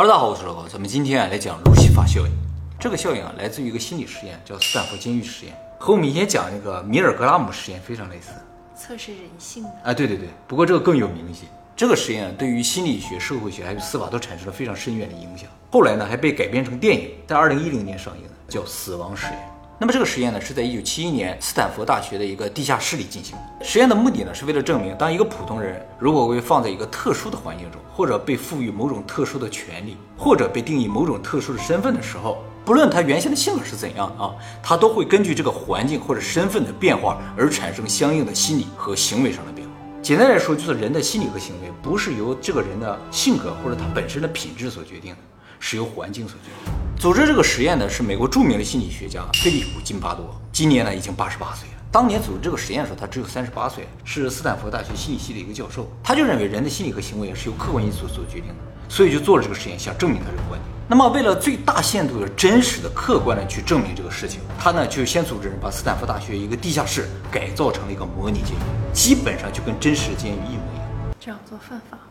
哈喽，大家好，我是老高，咱们今天啊来讲路西法效应。这个效应啊来自于一个心理实验，叫斯坦福监狱实验，和我们以前讲那个米尔格拉姆实验非常类似。测试人性的，啊，对对对，不过这个更有名一些。这个实验对于心理学、社会学还有司法都产生了非常深远的影响。后来呢还被改编成电影，在二零一零年上映的，叫《死亡实验》。那么这个实验呢是在一九七一年斯坦福大学的一个地下室里进行。实验的目的呢是为了证明，当一个普通人如果被放在一个特殊的环境中，或者被赋予某种特殊的权利，或者被定义某种特殊的身份的时候，不论他原先的性格是怎样啊，他都会根据这个环境或者身份的变化而产生相应的心理和行为上的变化。简单来说，就是人的心理和行为不是由这个人的性格或者他本身的品质所决定的，是由环境所决定。组织这个实验的是美国著名的心理学家菲利普·金巴多，今年呢已经八十八岁了。当年组织这个实验的时候，他只有三十八岁，是斯坦福大学心理系的一个教授。他就认为人的心理和行为是由客观因素所决定的，所以就做了这个实验，想证明他这个观点。那么为了最大限度的真实的、客观的去证明这个事情，他呢就先组织人把斯坦福大学一个地下室改造成了一个模拟监狱，基本上就跟真实的监狱一模一样。这样做犯法吗？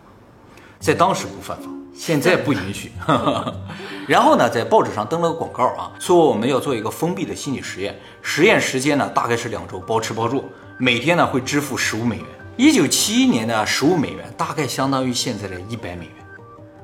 在当时不犯法，现在不允许。然后呢，在报纸上登了个广告啊，说我们要做一个封闭的心理实验，实验时间呢大概是两周，包吃包住，每天呢会支付十五美元。一九七一年的十五美元大概相当于现在的一百美元，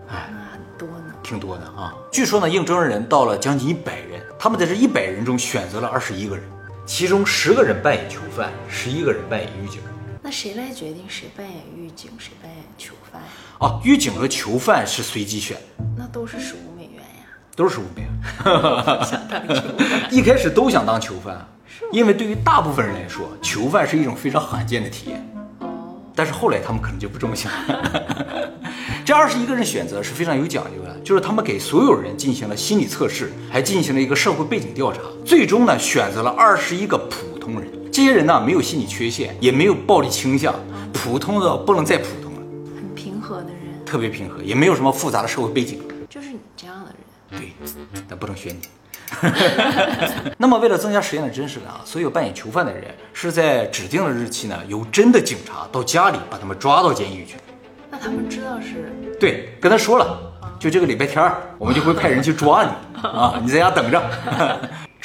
哎，那很多呢。挺多的啊。据说呢，应征人到了将近一百人，他们在这一百人中选择了二十一个人，其中十个人扮演囚犯，十一个人扮演狱警。那谁来决定谁扮演狱警，谁扮演囚犯呀？啊，狱警和囚犯是随机选，那都是十五美元呀。都是十五美元。想当囚犯，一开始都想当囚犯，因为对于大部分人来说，囚犯是一种非常罕见的体验。哦，但是后来他们可能就不这么想。这二十一个人选择是非常有讲究的，就是他们给所有人进行了心理测试，还进行了一个社会背景调查，最终呢选择了二十一个普通人。这些人呢没有心理缺陷，也没有暴力倾向，普通的不能再普通了，很平和的人，特别平和，也没有什么复杂的社会背景。就是你这样的人。对，但不能选你。那么，为了增加实验的真实感啊，所有扮演囚犯的人是在指定的日期呢，由真的警察到家里把他们抓到监狱去。那他们知道是对，跟他说了，就这个礼拜天儿，我们就会派人去抓你 啊，你在家等着。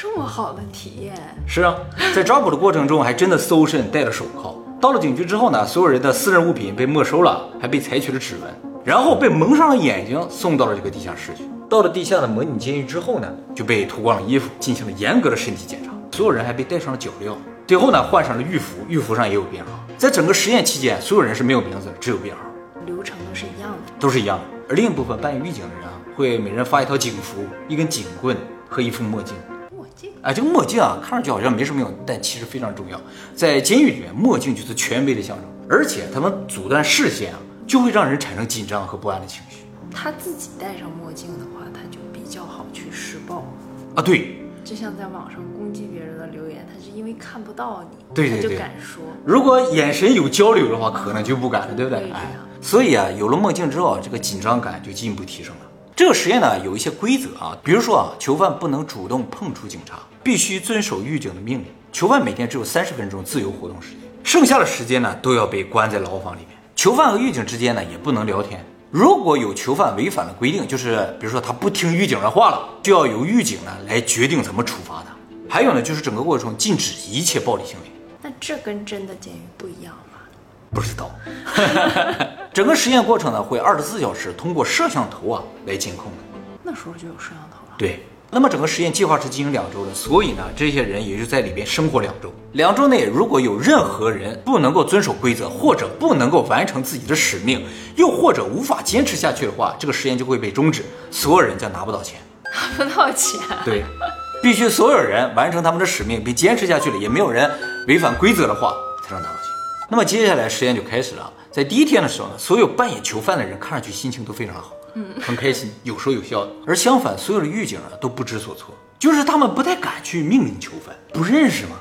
这么好的体验，是啊，在抓捕的过程中，还真的搜身戴了手铐。到了警局之后呢，所有人的私人物品被没收了，还被采取了指纹，然后被蒙上了眼睛，送到了这个地下室去。到了地下的模拟监狱之后呢，就被脱光了衣服，进行了严格的身体检查。所有人还被戴上了脚镣，最后呢，换上了狱服，狱服上也有编号。在整个实验期间，所有人是没有名字，只有编号，流程都是一样的。都是一样的。而另一部分扮演狱警的人啊，会每人发一套警服、一根警棍和一副墨镜。哎，这个墨镜啊，看上去好像没什么用，但其实非常重要。在监狱里面，墨镜就是权威的象征，而且他们阻断视线啊，就会让人产生紧张和不安的情绪他自己戴上墨镜的话，他就比较好去施暴。啊。对，就像在网上攻击别人的留言，他是因为看不到你，对对对他就敢说。如果眼神有交流的话，可能就不敢了，对不对对？哎这样，所以啊，有了墨镜之后啊，这个紧张感就进一步提升了。这个实验呢，有一些规则啊，比如说啊，囚犯不能主动碰触警察，必须遵守狱警的命令。囚犯每天只有三十分钟自由活动时间，剩下的时间呢，都要被关在牢房里面。囚犯和狱警之间呢，也不能聊天。如果有囚犯违反了规定，就是比如说他不听狱警的话了，就要由狱警呢来决定怎么处罚他。还有呢，就是整个过程禁止一切暴力行为。那这跟真的监狱不一样？不知道。整个实验过程呢，会二十四小时通过摄像头啊来监控的。那时候就有摄像头了。对，那么整个实验计划是进行两周的，所以呢，这些人也就在里边生活两周。两周内，如果有任何人不能够遵守规则，或者不能够完成自己的使命，又或者无法坚持下去的话，这个实验就会被终止，所有人将拿不到钱。拿不到钱。对，必须所有人完成他们的使命并坚持下去了，也没有人违反规则的话，才能拿到钱。那么接下来实验就开始了。在第一天的时候呢，所有扮演囚犯的人看上去心情都非常好，嗯，很开心，有说有笑的。而相反，所有的狱警啊都不知所措，就是他们不太敢去命令囚犯，不认识吗？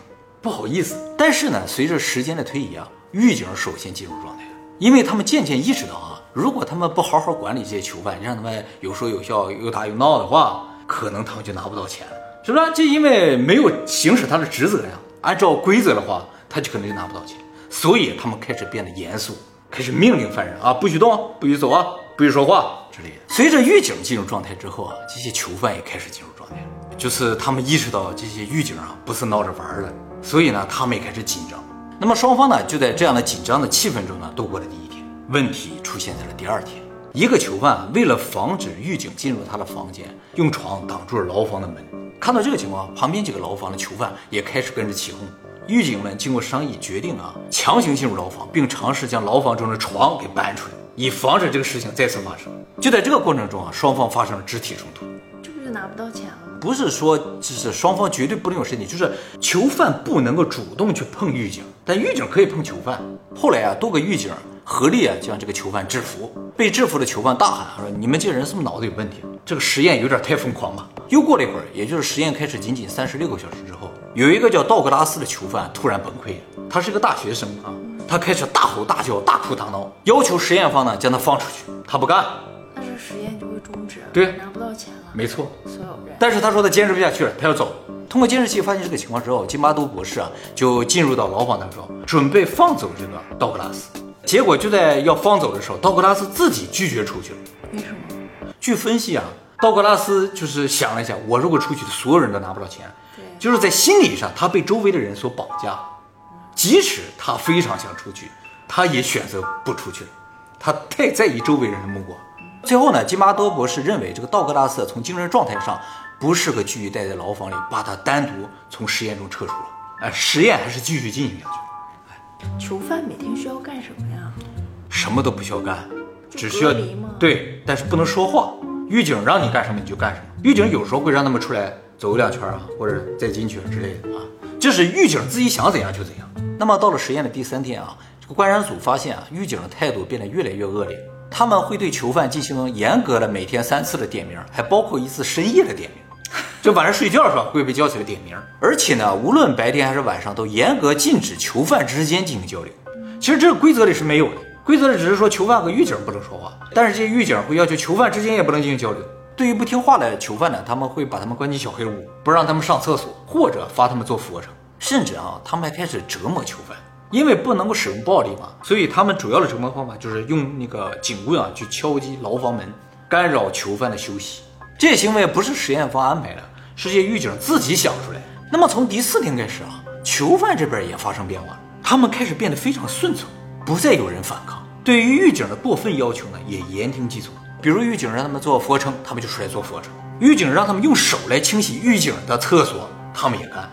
不好意思。但是呢，随着时间的推移啊，狱警首先进入状态了，因为他们渐渐意识到啊，如果他们不好好管理这些囚犯，让他们有说有笑、又打又闹的话，可能他们就拿不到钱了，是不是？就因为没有行使他的职责呀，按照规则的话，他就可能就拿不到钱，所以他们开始变得严肃，开始命令犯人啊，不许动，不许走啊，不许说话之类的。随着狱警进入状态之后啊，这些囚犯也开始进入状态，就是他们意识到这些狱警啊不是闹着玩的，所以呢，他们也开始紧张。那么双方呢就在这样的紧张的气氛中呢度过了第一天。问题出现在了第二天，一个囚犯为了防止狱警进入他的房间，用床挡住了牢房的门。看到这个情况，旁边几个牢房的囚犯也开始跟着起哄。狱警们经过商议，决定啊强行进入牢房，并尝试将牢房中的床给搬出来，以防止这个事情再次发生。就在这个过程中啊，双方发生了肢体冲突。这不就拿不到钱了吗？不是说就是双方绝对不能有身体，就是囚犯不能够主动去碰狱警，但狱警可以碰囚犯。后来啊，多个狱警合力啊将这个囚犯制服。被制服的囚犯大喊说：“你们这人是不是脑子有问题？这个实验有点太疯狂了。”又过了一会儿，也就是实验开始仅仅三十六个小时之后，有一个叫道格拉斯的囚犯突然崩溃了。他是个大学生啊，他开始大吼大叫、大哭大闹，要求实验方呢将他放出去。他不干，那这实验就会终止，对拿不到钱了，没错。所有人。但是他说他坚持不下去了，他要走。通过监视器发现这个情况之后，金巴多博士啊就进入到牢房当中，准备放走这个道格拉斯。结果就在要放走的时候，道格拉斯自己拒绝出去了。为什么？据分析啊，道格拉斯就是想了一下，我如果出去，所有人都拿不到钱，对就是在心理上他被周围的人所绑架，即使他非常想出去，他也选择不出去了，他太在意周围人的目光。最后呢，金巴多博士认为这个道格拉斯从精神状态上不适合继续待在牢房里，把他单独从实验中撤出了。哎，实验还是继续进行下去，囚犯每天需要干什么呀？什么都不需要干，只需要隔离吗对，但是不能说话。狱警让你干什么你就干什么。狱警有时候会让他们出来走两圈啊，或者再进去之类的啊，这是狱警自己想怎样就怎样。那么到了实验的第三天啊，这个观察组发现啊，狱警的态度变得越来越恶劣，他们会对囚犯进行严格的每天三次的点名，还包括一次深夜的点名。就晚上睡觉的时候会被叫起来点名，而且呢，无论白天还是晚上，都严格禁止囚犯之间进行交流。其实这个规则里是没有的，规则里只是说囚犯和狱警不能说话，但是这些狱警会要求囚犯之间也不能进行交流。对于不听话的囚犯呢，他们会把他们关进小黑屋，不让他们上厕所，或者罚他们做俯卧撑，甚至啊，他们还开始折磨囚犯。因为不能够使用暴力嘛，所以他们主要的折磨方法就是用那个警棍啊去敲击牢房门，干扰囚犯的休息。这些行为不是实验方安排的，是这些狱警自己想出来的。那么从第四天开始啊，囚犯这边也发生变化，他们开始变得非常顺从，不再有人反抗。对于狱警的过分要求呢，也言听计从。比如狱警让他们做俯卧撑，他们就出来做俯卧撑；狱警让他们用手来清洗狱警的厕所，他们也干，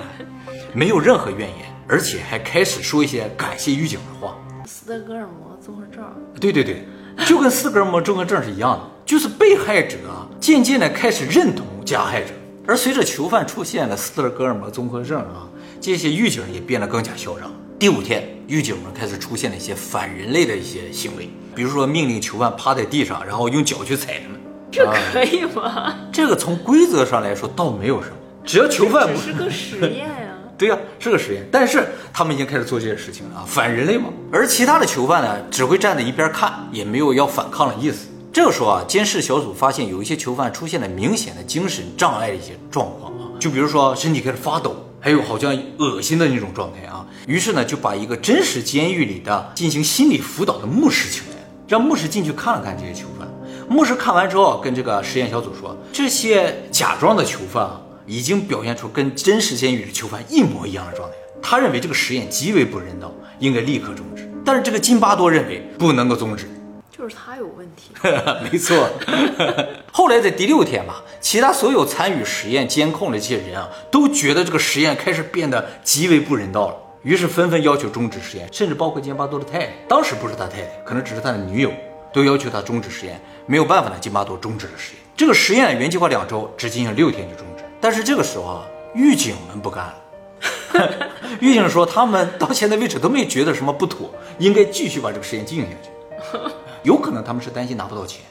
没有任何怨言，而且还开始说一些感谢狱警的话。斯德哥尔摩综合症，对对对，就跟斯德哥尔摩综合症是一样的，就是被害者啊渐渐的开始认同加害者，而随着囚犯出现了斯德哥尔摩综合症啊，这些狱警也变得更加嚣张。第五天，狱警们开始出现了一些反人类的一些行为，比如说命令囚犯趴在地上，然后用脚去踩他们。这可以吗？这个从规则上来说倒没有什么，只要囚犯不是 个实验呀、对呀、是个实验，但是他们已经开始做这些事情了啊，反人类嘛。而其他的囚犯呢，只会站在一边看，也没有要反抗的意思。这个时候啊，监视小组发现有一些囚犯出现了明显的精神障碍的一些状况啊，就比如说身体开始发抖，还有好像恶心的那种状态啊。于是呢，就把一个真实监狱里的进行心理辅导的牧师请来，让牧师进去看了看这些囚犯。牧师看完之后，跟这个实验小组说，这些假装的囚犯啊，已经表现出跟真实监狱的囚犯一模一样的状态。他认为这个实验极为不人道，应该立刻终止。但是这个金巴多认为不能够终止。就是他有问题。没错。后来在第六天吧，其他所有参与实验监控的这些人啊，都觉得这个实验开始变得极为不人道了，于是纷纷要求终止实验，甚至包括金巴多的太太，当时不是他太太，可能只是他的女友，都要求他终止实验。没有办法呢，金巴多终止了实验。这个实验原计划两周，只进行六天就终止。但是这个时候啊，狱警们不干了。狱警说，他们到现在为止都没觉得什么不妥，应该继续把这个实验进行下去。有可能他们是担心拿不到钱，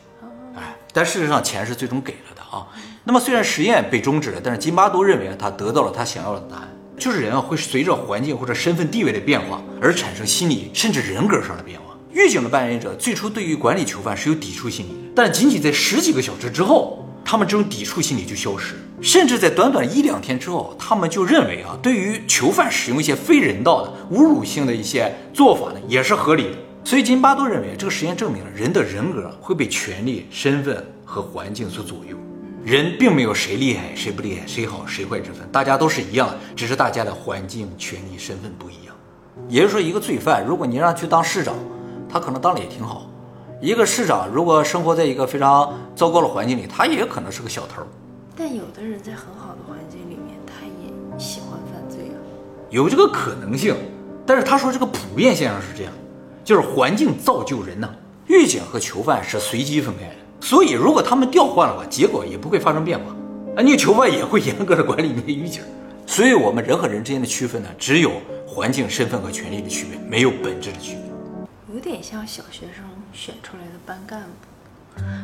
哎，但事实上钱是最终给了的啊。那么虽然实验被终止了，但是金巴多认为他得到了他想要的答案，就是人啊会随着环境或者身份地位的变化而产生心理甚至人格上的变化。狱警的扮演者最初对于管理囚犯是有抵触心理，但仅仅在十几个小时之后，他们这种抵触心理就消失，甚至在短短一两天之后，他们就认为啊，对于囚犯使用一些非人道的、侮辱性的一些做法呢，也是合理的。所以金巴多认为，这个实验证明了人的人格会被权力、身份和环境所左右。人并没有谁厉害谁不厉害，谁好谁坏之分，大家都是一样，只是大家的环境、权利、身份不一样。也就是说，一个罪犯，如果你让他去当市长，他可能当的也挺好；一个市长如果生活在一个非常糟糕的环境里，他也可能是个小偷。但有的人在很好的环境里面，他也喜欢犯罪啊。有这个可能性，但是他说这个普遍现象是这样，就是环境造就人呢。狱警和囚犯是随机分开的。所以，如果他们调换了话，结果也不会发生变化。啊，你囚犯也会严格的管理你的狱警。所以，我们人和人之间的区分呢，只有环境、身份和权利的区别，没有本质的区别。有点像小学生选出来的班干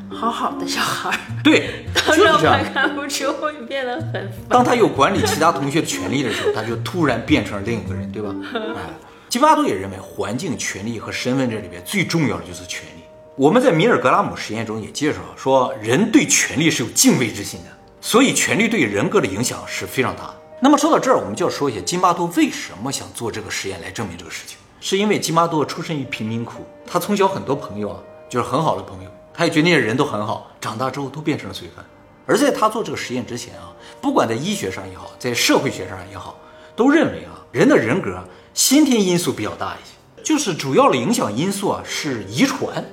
部，好好的小孩儿，对，当上班干部之后就变得很。当他有管理其他同学的权利的时候，他就突然变成了另一个人，对吧？哎，基巴多也认为，环境、权利和身份这里边最重要的就是权利。我们在米尔格拉姆实验中也介绍说，人对权力是有敬畏之心的，所以权力对人格的影响是非常大的。那么说到这儿，我们就要说一下金巴多为什么想做这个实验来证明这个事情，是因为金巴多出身于贫民窟，他从小很多朋友啊，就是很好的朋友，他也觉得那些人都很好，长大之后都变成了罪犯。而在他做这个实验之前啊，不管在医学上也好，在社会学上也好，都认为啊，人的人格先天因素比较大一些，就是主要的影响因素啊是遗传。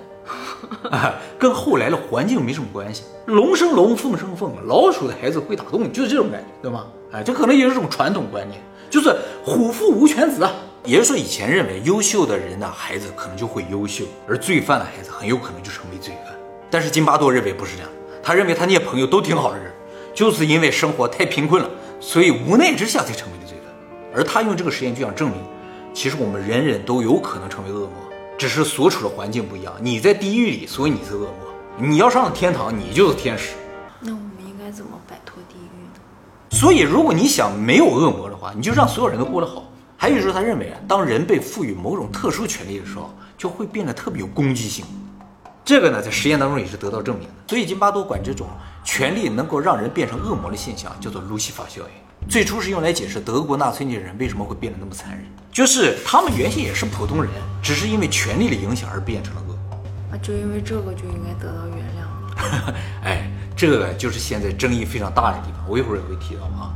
啊，跟后来的环境没什么关系。龙生龙，凤生凤，老鼠的孩子会打洞，就是这种感觉，对吗？哎，这可能也是一种传统观念，就是虎父无犬子啊。也就是说，以前认为优秀的人的孩子可能就会优秀，而罪犯的孩子很有可能就成为罪犯。但是金巴多认为不是这样，他认为他那些朋友都挺好的人，就是因为生活太贫困了，所以无奈之下才成为的罪犯。而他用这个实验就想证明，其实我们人人都有可能成为恶魔。只是所处的环境不一样，你在地狱里，所以你是恶魔；你要上天堂，你就是天使。那我们应该怎么摆脱地狱呢？所以，如果你想没有恶魔的话，你就让所有人都过得好。还有就是，他认为啊，当人被赋予某种特殊权利的时候，就会变得特别有攻击性。这个呢，在实验当中也是得到证明的。所以，金巴多管这种权利能够让人变成恶魔的现象叫做路西法效应。最初是用来解释德国纳粹那些人为什么会变得那么残忍。就是他们原先也是普通人，只是因为权力的影响而变成了恶。啊，就因为这个就应该得到原谅。哎，这个就是现在争议非常大的地方，我一会儿也会提到啊。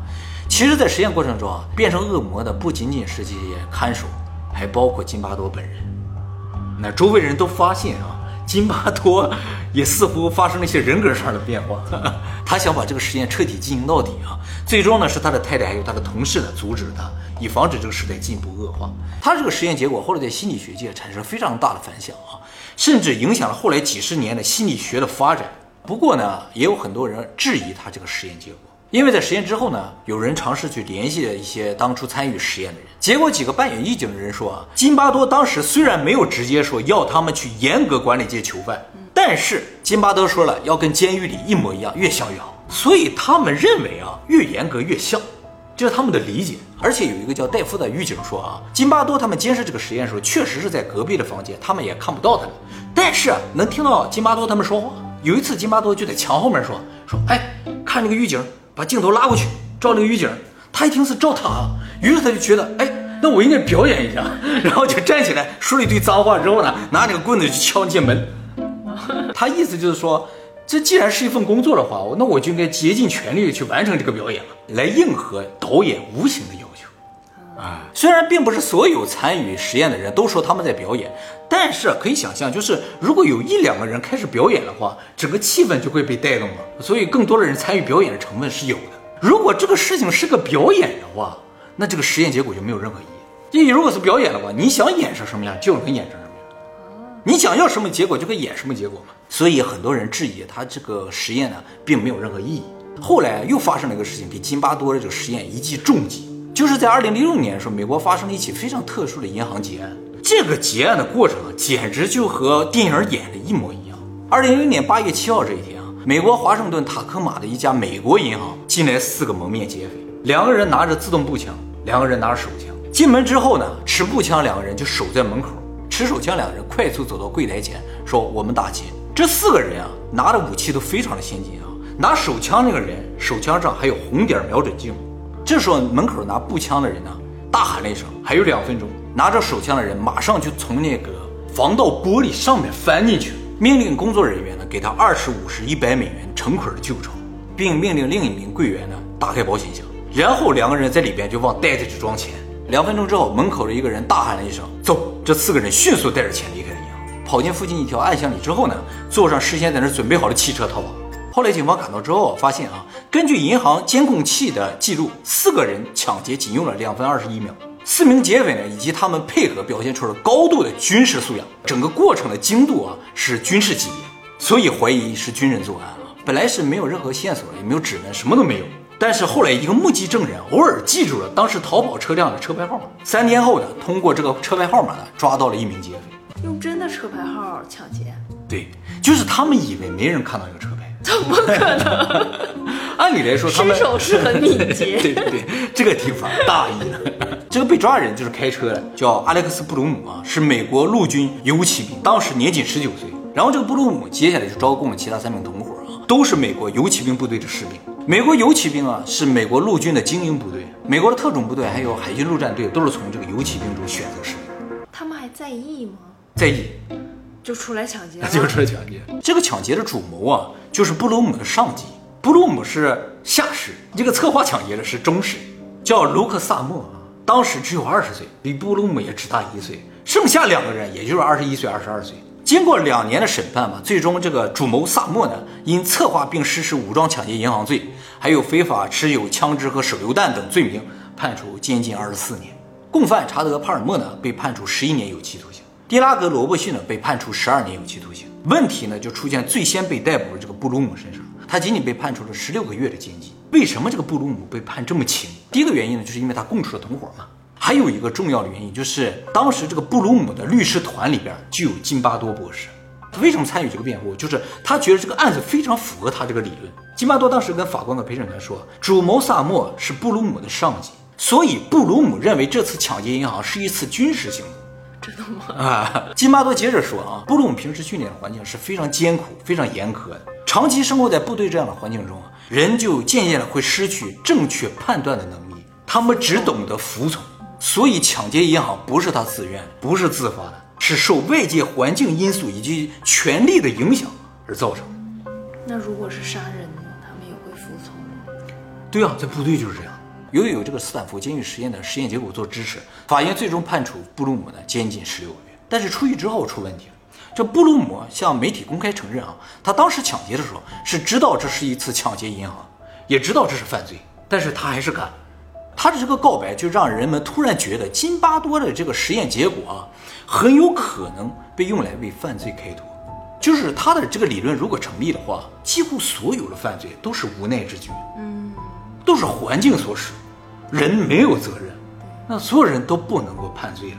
其实，在实验过程中啊，变成恶魔的不仅仅是这些看守，还包括金巴多本人。那周围人都发现啊。金巴多也似乎发生了一些人格上的变化，他想把这个实验彻底进行到底啊！最终呢，是他的太太还有他的同事呢阻止了他，以防止这个时代进一步恶化。他这个实验结果后来在心理学界产生非常大的反响啊，甚至影响了后来几十年的心理学的发展。不过呢，也有很多人质疑他这个实验结果。因为在实验之后呢，有人尝试去联系一些当初参与实验的人，结果几个扮演狱警的人说啊，金巴多当时虽然没有直接说要他们去严格管理这些囚犯，但是金巴多说了要跟监狱里一模一样，越像越好。所以他们认为啊，越严格越像，这是他们的理解。而且有一个叫戴夫的狱警说啊，金巴多他们监视这个实验的时候，确实是在隔壁的房间，他们也看不到他们，但是能听到金巴多他们说话。有一次，金巴多就在墙后面说说，哎，看这个狱警。把镜头拉过去照那个狱警，他一听是照他，于是他就觉得，哎，那我应该表演一下，然后就站起来说了一堆脏话之后呢，拿那个棍子去敲那些门。他意思就是说，这既然是一份工作的话，那我就应该竭尽全力去完成这个表演了，来应和导演无形的。啊，虽然并不是所有参与实验的人都说他们在表演，但是可以想象，就是如果有一两个人开始表演的话，整个气氛就会被带动了。所以更多的人参与表演的成分是有的。如果这个事情是个表演的话，那这个实验结果就没有任何意义。因为如果是表演的话，你想演成什么样就能演成什么样，你想要什么结果就可以演什么结果嘛。所以很多人质疑他这个实验呢，并没有任何意义。后来又发生了一个事情，给津巴多的这个实验一记重击。就是在二零零六年的时候，美国发生了一起非常特殊的银行劫案。这个劫案的过程啊，简直就和电影演的一模一样。二零零零年八月七号这一天啊，美国华盛顿塔科马的一家美国银行进来四个蒙面劫匪，两个人拿着自动步枪，两个人拿着手枪。进门之后呢，持步枪两个人就守在门口，持手枪两个人快速走到柜台前，说我们打劫。这四个人啊，拿的武器都非常的先进啊。拿手枪那个人手枪上还有红点瞄准镜。这时候，门口拿步枪的人呢，大喊了一声：“还有两分钟！”拿着手枪的人马上就从那个防盗玻璃上面翻进去，命令工作人员呢给他二十五十一百美元成捆的旧钞，并命令另一名柜员呢打开保险箱，然后两个人在里边就往袋子里装钱。两分钟之后，门口的一个人大喊了一声“走”，这四个人迅速带着钱离开了银行，跑进附近一条暗巷里之后呢，坐上事先在那准备好的汽车逃跑。后来警方赶到之后，发现啊，根据银行监控器的记录，四个人抢劫仅用了两分二十一秒。四名劫匪呢，以及他们配合表现出了高度的军事素养，整个过程的精度啊是军事级别，所以怀疑是军人作案啊。本来是没有任何线索，也没有指纹，什么都没有。但是后来一个目击证人偶尔记住了当时逃跑车辆的车牌号码，三天后呢，通过这个车牌号码呢，抓到了一名劫匪。用真的车牌号抢劫？对，就是他们以为没人看到这个车牌，怎么可能？按理来说，他们身手是很敏捷。对对对，这个地方大意的。这个被抓人就是开车的，叫阿莱克斯·布鲁姆啊，是美国陆军游骑兵，当时年仅十九岁。然后这个布鲁姆接下来就招供了其他三名同伙啊，都是美国游骑兵部队的士兵。美国游骑兵啊，是美国陆军的精英部队，美国的特种部队还有海军陆战队都是从这个游骑兵中选择士兵。他们还在意吗？在意，就出来抢劫了？就出来抢劫。这个抢劫的主谋啊，就是布鲁姆的上级。布鲁姆是下士，这个策划抢劫的是中士，叫卢克萨默啊，当时只有二十岁，比布鲁姆也只大一岁。剩下两个人也就是二十一岁、二十二岁。经过两年的审判嘛，最终这个主谋萨默呢，因策划并实施武装抢劫银行罪，还有非法持有枪支和手榴弹等罪名，判处监禁二十四年。共犯查德·帕尔默呢，被判处十一年有期徒刑。迪拉格·罗伯逊呢，被判处十二年有期徒刑。问题呢，就出现最先被逮捕的这个布鲁姆身上。他仅仅被判处了十六个月的监禁。为什么这个布鲁姆？被判这么轻？第一个原因呢，就是因为他供出了同伙嘛。还有一个重要的原因，就是当时这个布鲁姆？的律师团里边就有金巴多博士。他为什么参与这个辩护？就是他觉得这个案子非常符合他这个理论。金巴多当时跟法官的陪审团说，主谋萨默是布鲁姆？的上级，所以布鲁姆？认为这次抢劫银行是一次军事行动。真的吗？啊，金巴多接着说啊，布鲁姆平时训练的环境是非常艰苦、非常严苛的。长期生活在部队这样的环境中啊，人就渐渐的会失去正确判断的能力，他们只懂得服从。所以抢劫银行不是他自愿，不是自发的，是受外界环境因素以及权力的影响而造成的。那如果是杀人呢？他们也会服从吗？对啊，在部队就是这样。由于有这个斯坦福监狱实验的实验结果做支持，法院最终判处布鲁姆呢监禁十六个月。但是出狱之后出问题了。这布鲁姆向媒体公开承认啊，他当时抢劫的时候是知道这是一次抢劫银行，也知道这是犯罪，但是他还是干。他的这个告白就让人们突然觉得金巴多的这个实验结果啊，很有可能被用来为犯罪开脱。就是他的这个理论如果成立的话，几乎所有的犯罪都是无奈之举，嗯，都是环境所使，人没有责任，那所有人都不能够判罪了，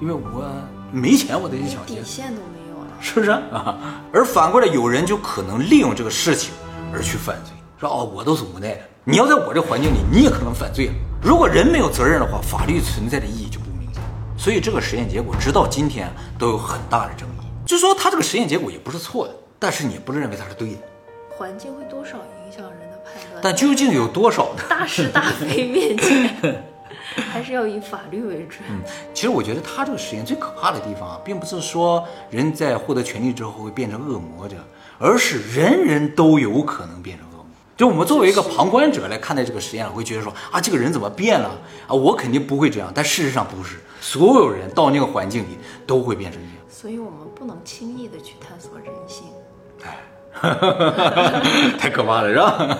因为我没钱，我得去抢劫，底线都没有了。是不是啊？而反过来，有人就可能利用这个事情而去犯罪，说哦，我都是无奈的。你要在我这环境里，你也可能犯罪。如果人没有责任的话，法律存在的意义就不明显。所以这个实验结果直到今天都有很大的争议。就说他这个实验结果也不是错的，但是你也不能认为它是对的。环境会多少？但究竟有多少呢？大是大非面前，还是要以法律为准。嗯，其实我觉得他这个实验最可怕的地方啊，并不是说人在获得权利之后会变成恶魔的，而是人人都有可能变成恶魔。就我们作为一个旁观者来看待这个实验，会觉得说啊，这个人怎么变了啊？我肯定不会这样。但事实上不是，所有人到那个环境里都会变成这样。所以我们不能轻易的去探索人性。太可怕了，是吧？